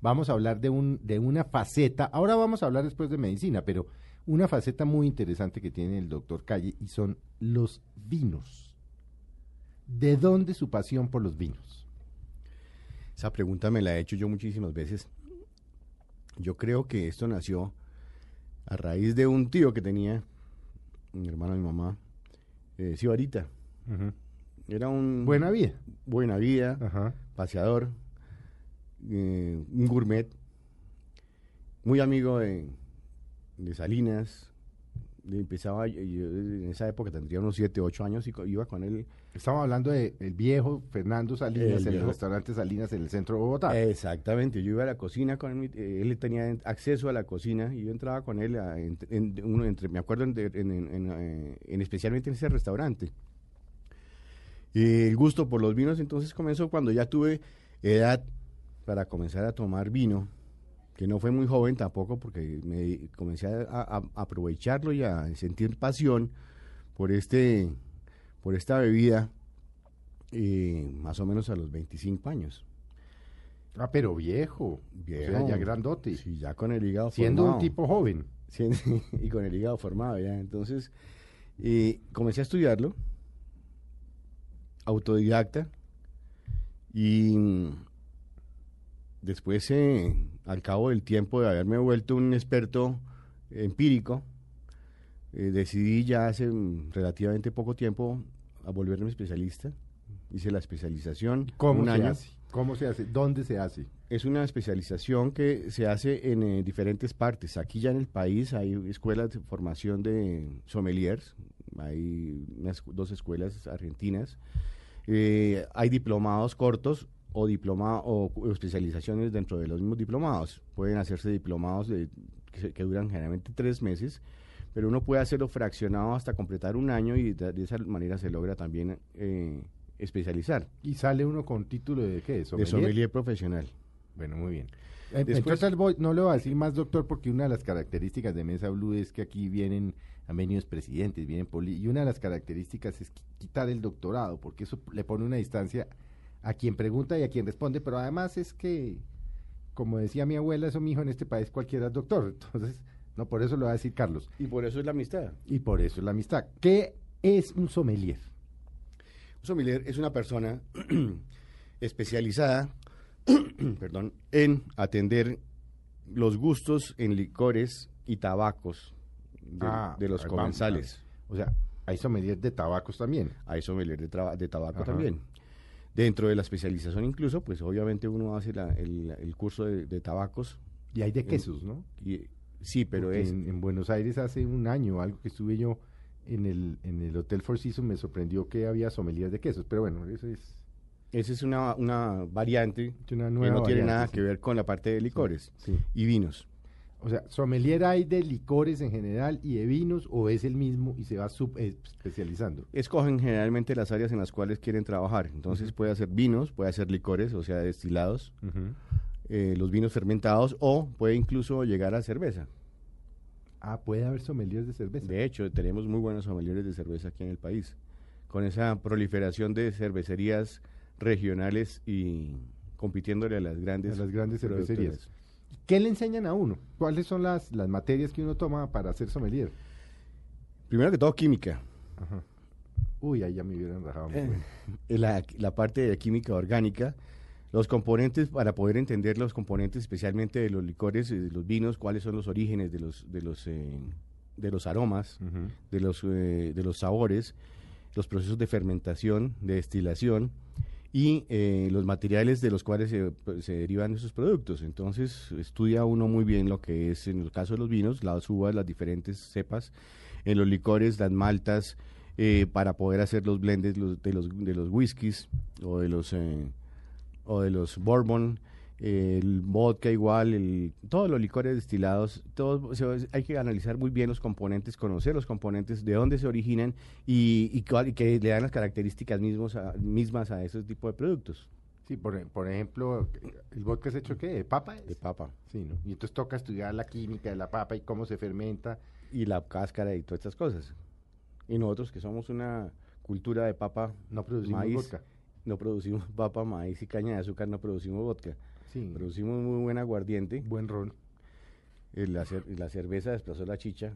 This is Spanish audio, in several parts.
Vamos a hablar de, un, de una faceta, ahora vamos a hablar después de medicina, pero una faceta muy interesante que tiene el doctor Calle y son los vinos. ¿De dónde su pasión por los vinos? Esa pregunta me la he hecho yo muchísimas veces. Yo creo que esto nació a raíz de un tío que tenía, mi hermano y mi mamá, eh, Sibarita. Era un... Buena vida. Buena vida, paseador, eh, un gourmet, muy amigo de, de Salinas. empezaba, yo- en esa época tendría unos 7, 8 años y iba con él. Estamos hablando del viejo Fernando Salinas, El el, viejo. restaurante Salinas en el centro de Bogotá. Exactamente, yo iba a la cocina con él, él tenía en- acceso a la cocina y yo entraba con él, a- en- en- uno entre, me acuerdo, en, en- en- en, eh, en especialmente en ese restaurante. Y el gusto por los vinos entonces comenzó cuando ya tuve edad para comenzar a tomar vino, que no fue muy joven tampoco porque me comencé a, aprovecharlo y a sentir pasión por este por esta bebida eh, más o menos a los 25 años. Ah, pero viejo. Viejo. O sea, ya grandote. Sí, ya con el hígado Siendo un formado. tipo joven. Siendo- y con el hígado formado ya. Entonces, eh, comencé a estudiarlo, autodidacta, y después, eh, al cabo del tiempo de haberme vuelto un experto empírico, eh, decidí ya hace mm, relativamente poco tiempo a volverme especialista. Hice la especialización. ¿Cómo un se año. hace? ¿Cómo se hace? ¿Dónde se hace? Es una especialización que se hace en eh, diferentes partes. Aquí ya en el país hay escuelas de formación de sommeliers, hay unas, dos escuelas argentinas. Eh, hay diplomados cortos o, diploma, o, especializaciones dentro de los mismos diplomados. Pueden hacerse diplomados de, que, que duran generalmente tres meses, pero uno puede hacerlo fraccionado hasta completar un año y de, de esa manera se logra también eh, especializar. Y sale uno con título de qué? De ¿Sommelier? sommelier profesional. Bueno, muy bien. Eh, Después- Entonces voy- no le voy a decir más, doctor, porque una de las características de Mesa Blue es que aquí vienen, han venido presidentes, vienen poli, y una de las características es qui- quitar el doctorado, porque eso le pone una distancia a quien pregunta y a quien responde, pero además es que, como decía mi abuela, eso mi hijo en este país cualquiera es doctor, entonces, no, por eso lo va a decir Carlos, Y por eso es la amistad. y por eso es la amistad. ¿Qué es un sommelier? Un sommelier es una persona especializada perdón, en atender los gustos en licores y tabacos de, Ah, de los vamos, comensales. O sea, hay sommeliers de tabacos también. Hay sommelier de, de tabaco Ajá. también. Dentro de la especialización incluso, pues obviamente uno hace la- el, el curso de, de tabacos. Y hay de En- quesos, ¿no? Y, sí, pero Porque es... en, en Buenos Aires hace un año, algo que estuve yo en el, en el Hotel Four Seasons, me sorprendió que había sommeliers de quesos. Pero bueno, eso es Esa es una, una variante una que nueva no tiene variante, nada sí. que ver con la parte de licores Sí. y vinos. O sea, sommelier hay de licores en general y de vinos, o es el mismo y se va sub eh, especializando. escogen generalmente las áreas en las cuales quieren trabajar. Entonces puede hacer vinos, puede hacer licores, o sea, destilados, eh, los vinos fermentados o puede incluso llegar a cerveza. Ah, puede haber sommeliers de cerveza. De hecho, tenemos muy buenos sommeliers de cerveza aquí en el país. Con esa proliferación de cervecerías regionales y compitiéndole a las grandes, A las grandes cervecerías. ¿Qué le enseñan a uno? ¿Cuáles son las, las materias que uno toma para ser sommelier? Primero que todo, química. Ajá. Uy, ahí ya me hubieran rajado. Eh, la, la parte de química orgánica, los componentes, para poder entender los componentes especialmente de los licores y de los vinos, cuáles son los orígenes de los, de los, eh, de los aromas, de, los, eh, de los sabores, los procesos de fermentación, de destilación y eh, los materiales de los cuales se, pues, se derivan esos productos. Entonces estudia uno muy bien lo que es, en el caso de los vinos, las uvas, las diferentes cepas, en los licores, las maltas, eh, para poder hacer los blends de, los, de los whiskies o de los, eh, o de los bourbon el vodka igual, el, todos los licores destilados, todos, hay que analizar muy bien los componentes, conocer los componentes, de dónde se originan y, y, que le dan las características mismos mismas a ese tipo de productos. Sí, por, por, ejemplo, ¿el vodka es hecho qué? ¿De papa? De papa. Sí, ¿no? Y entonces toca estudiar la química de la papa y cómo se fermenta. Y la cáscara y todas estas cosas. Y nosotros que somos una cultura de papa, no producimos maíz, vodka. No producimos papa, maíz y caña de azúcar, no producimos vodka. Sí. Producimos muy buen aguardiente. Buen ron. La, la cerveza desplazó la chicha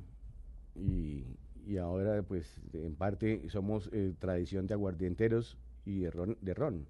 y, y, ahora pues en parte somos eh, tradición de aguardienteros y de ron. De ron.